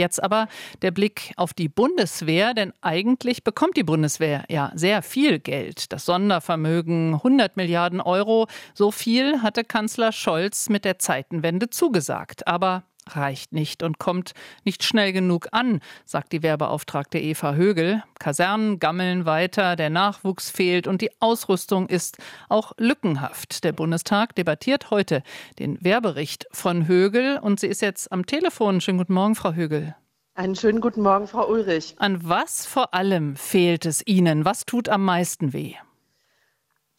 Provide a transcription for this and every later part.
Jetzt aber der Blick auf die Bundeswehr, denn eigentlich bekommt die Bundeswehr ja sehr viel Geld. Das Sondervermögen 100 Milliarden Euro, so viel hatte Kanzler Scholz mit der Zeitenwende zugesagt. Aber reicht nicht und kommt nicht schnell genug an, sagt die Wehrbeauftragte Eva Högel. Kasernen gammeln weiter, der Nachwuchs fehlt und die Ausrüstung ist auch lückenhaft. Der Bundestag debattiert heute den Wehrbericht von Högel und sie ist jetzt am Telefon. Schönen guten Morgen, Frau Högel. Einen schönen guten Morgen, Frau Ulrich. An was vor allem fehlt es Ihnen? Was tut am meisten weh?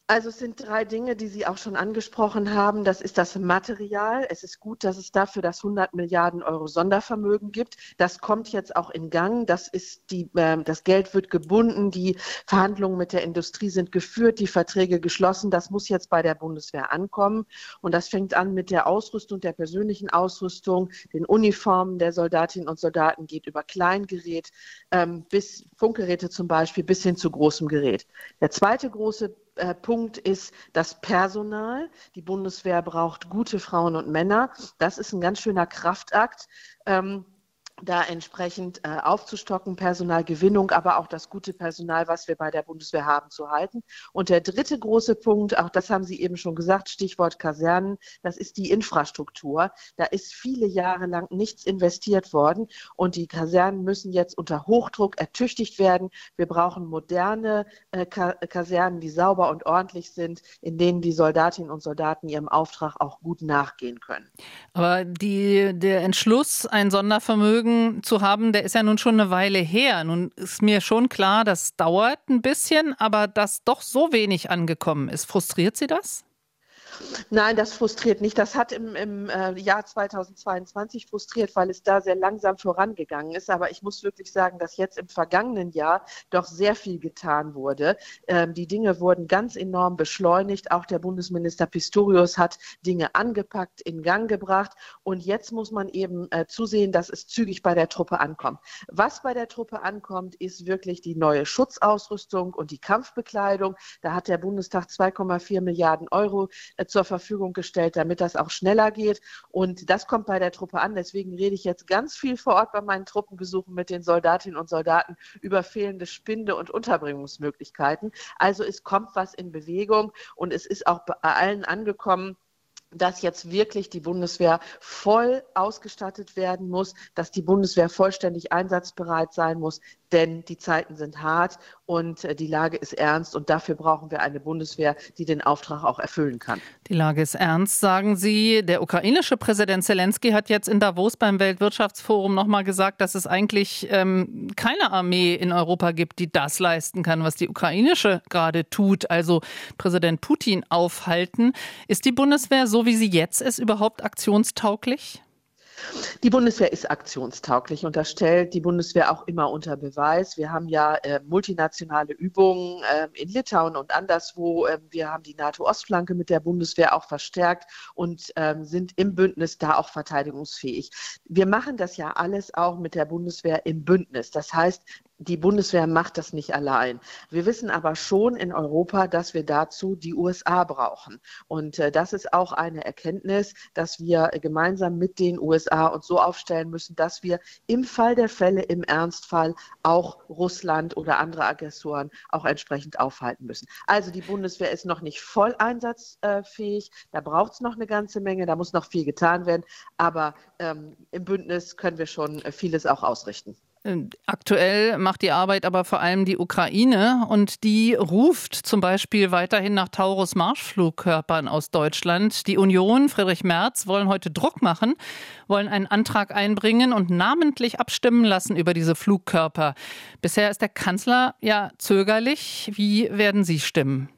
Also es sind drei Dinge, die Sie auch schon angesprochen haben. Das ist das Material. Es ist gut, dass es dafür das 100 Milliarden Euro Sondervermögen gibt. Das kommt jetzt auch in Gang. Das, ist die, äh, das Geld wird gebunden. Die Verhandlungen mit der Industrie sind geführt, die Verträge geschlossen. Das muss jetzt bei der Bundeswehr ankommen. Und das fängt an mit der Ausrüstung, der persönlichen Ausrüstung, den Uniformen der Soldatinnen und Soldaten, geht über Kleingerät ähm, bis Funkgeräte zum Beispiel bis hin zu großem Gerät. Der zweite große äh, Punkt ist das Personal. Die Bundeswehr braucht gute Frauen und Männer. Das ist ein ganz schöner Kraftakt. Ähm, da entsprechend äh, aufzustocken, Personalgewinnung, aber auch das gute Personal, was wir bei der Bundeswehr haben, zu halten. Und der dritte große Punkt, auch das haben Sie eben schon gesagt, Stichwort Kasernen, das ist die Infrastruktur. Da ist viele Jahre lang nichts investiert worden und die Kasernen müssen jetzt unter Hochdruck ertüchtigt werden. Wir brauchen moderne äh, Kasernen, die sauber und ordentlich sind, in denen die Soldatinnen und Soldaten ihrem Auftrag auch gut nachgehen können. Aber die, der Entschluss, ein Sondervermögen Vermögen zu haben, der ist ja nun schon eine Weile her. Nun ist mir schon klar, das dauert ein bisschen, aber dass doch so wenig angekommen ist. Frustriert Sie das? Nein, das frustriert nicht. Das hat im, im äh, Jahr 2022 frustriert, weil es da sehr langsam vorangegangen ist. Aber ich muss wirklich sagen, dass jetzt im vergangenen Jahr doch sehr viel getan wurde. Ähm, die Dinge wurden ganz enorm beschleunigt. Auch der Bundesminister Pistorius hat Dinge angepackt, in Gang gebracht. Und jetzt muss man eben äh, zusehen, dass es zügig bei der Truppe ankommt. Was bei der Truppe ankommt, ist wirklich die neue Schutzausrüstung und die Kampfbekleidung. Da hat der Bundestag 2,4 Milliarden Euro zur Verfügung gestellt, damit das auch schneller geht. Und das kommt bei der Truppe an. Deswegen rede ich jetzt ganz viel vor Ort bei meinen Truppenbesuchen mit den Soldatinnen und Soldaten über fehlende Spinde- und Unterbringungsmöglichkeiten. Also es kommt was in Bewegung und es ist auch bei allen angekommen, dass jetzt wirklich die Bundeswehr voll ausgestattet werden muss, dass die Bundeswehr vollständig einsatzbereit sein muss, denn die Zeiten sind hart und äh, die Lage ist ernst und dafür brauchen wir eine Bundeswehr, die den Auftrag auch erfüllen kann. Die Lage ist ernst, sagen Sie. Der ukrainische Präsident Zelensky hat jetzt in Davos beim Weltwirtschaftsforum nochmal gesagt, dass es eigentlich ähm, keine Armee in Europa gibt, die das leisten kann, was die ukrainische gerade tut, also Präsident Putin aufhalten. Ist die Bundeswehr, so wie sie jetzt ist, überhaupt aktionstauglich? Die Bundeswehr ist aktionstauglich und das stellt die Bundeswehr auch immer unter Beweis. Wir haben ja äh, multinationale Übungen äh, in Litauen und anderswo. Äh, wir haben die NATO-Ostflanke mit der Bundeswehr auch verstärkt und ähm, sind im Bündnis da auch verteidigungsfähig. Wir machen das ja alles auch mit der Bundeswehr im Bündnis. Das heißt, die Bundeswehr macht das nicht allein. Wir wissen aber schon in Europa, dass wir dazu die USA brauchen. Und äh, das ist auch eine Erkenntnis, dass wir gemeinsam mit den USA uns so aufstellen müssen, dass wir im Fall der Fälle, im Ernstfall auch Russland oder andere Aggressoren auch entsprechend aufhalten müssen. Also die Bundeswehr ist noch nicht voll einsatzfähig. Da braucht es noch eine ganze Menge. Da muss noch viel getan werden. Aber ähm, im Bündnis können wir schon vieles auch ausrichten. Aktuell macht die Arbeit aber vor allem die Ukraine und die ruft zum Beispiel weiterhin nach Taurus Marschflugkörpern aus Deutschland. Die Union, Friedrich Merz, wollen heute Druck machen, wollen einen Antrag einbringen und namentlich abstimmen lassen über diese Flugkörper. Bisher ist der Kanzler ja zögerlich. Wie werden Sie stimmen?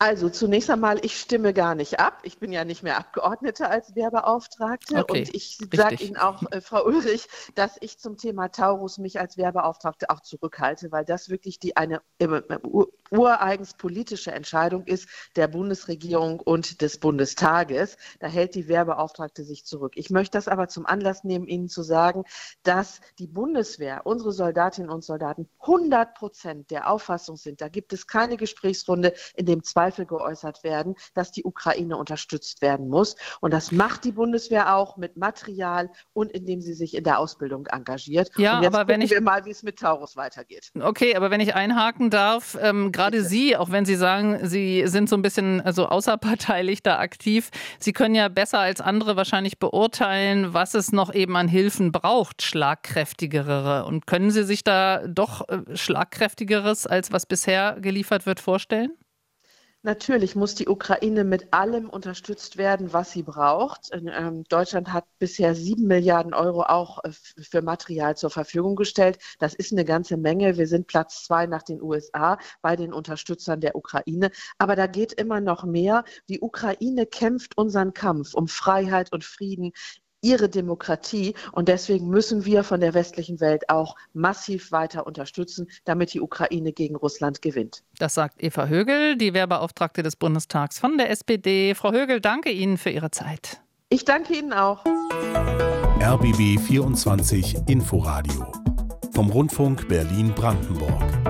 Also zunächst einmal, ich stimme gar nicht ab. Ich bin ja nicht mehr Abgeordnete als Wehrbeauftragte. Okay, und ich sage Ihnen auch, äh, Frau Ulrich, dass ich zum Thema Taurus mich als Wehrbeauftragte auch zurückhalte, weil das wirklich die eine äh, ureigens politische Entscheidung ist der Bundesregierung und des Bundestages. Da hält die Wehrbeauftragte sich zurück. Ich möchte das aber zum Anlass nehmen, Ihnen zu sagen, dass die Bundeswehr, unsere Soldatinnen und Soldaten 100 Prozent der Auffassung sind, da gibt es keine Gesprächsrunde, in dem zwei Zweifel geäußert werden, dass die Ukraine unterstützt werden muss. Und das macht die Bundeswehr auch mit Material und indem sie sich in der Ausbildung engagiert. Ja, aber wenn ich wir mal, wie es mit Taurus weitergeht. Okay, aber wenn ich einhaken darf, ähm, gerade Sie, auch wenn Sie sagen, Sie sind so ein bisschen also außerparteilich da aktiv, Sie können ja besser als andere wahrscheinlich beurteilen, was es noch eben an Hilfen braucht, schlagkräftigere. Und können Sie sich da doch äh, schlagkräftigeres, als was bisher geliefert wird, vorstellen? Natürlich muss die Ukraine mit allem unterstützt werden, was sie braucht. Ähm, Deutschland hat bisher sieben Milliarden Euro auch äh, für Material zur Verfügung gestellt. Das ist eine ganze Menge. Wir sind Platz zwei nach den USA bei den Unterstützern der Ukraine. Aber da geht immer noch mehr. Die Ukraine kämpft unseren Kampf um Freiheit und Frieden ihre Demokratie. Und deswegen müssen wir von der westlichen Welt auch massiv weiter unterstützen, damit die Ukraine gegen Russland gewinnt. Das sagt Eva Högel, die Wehrbeauftragte des Bundestags von der SPD. Frau Högel, danke Ihnen für Ihre Zeit. Ich danke Ihnen auch. RBB 24 Inforadio vom Rundfunk Berlin-Brandenburg.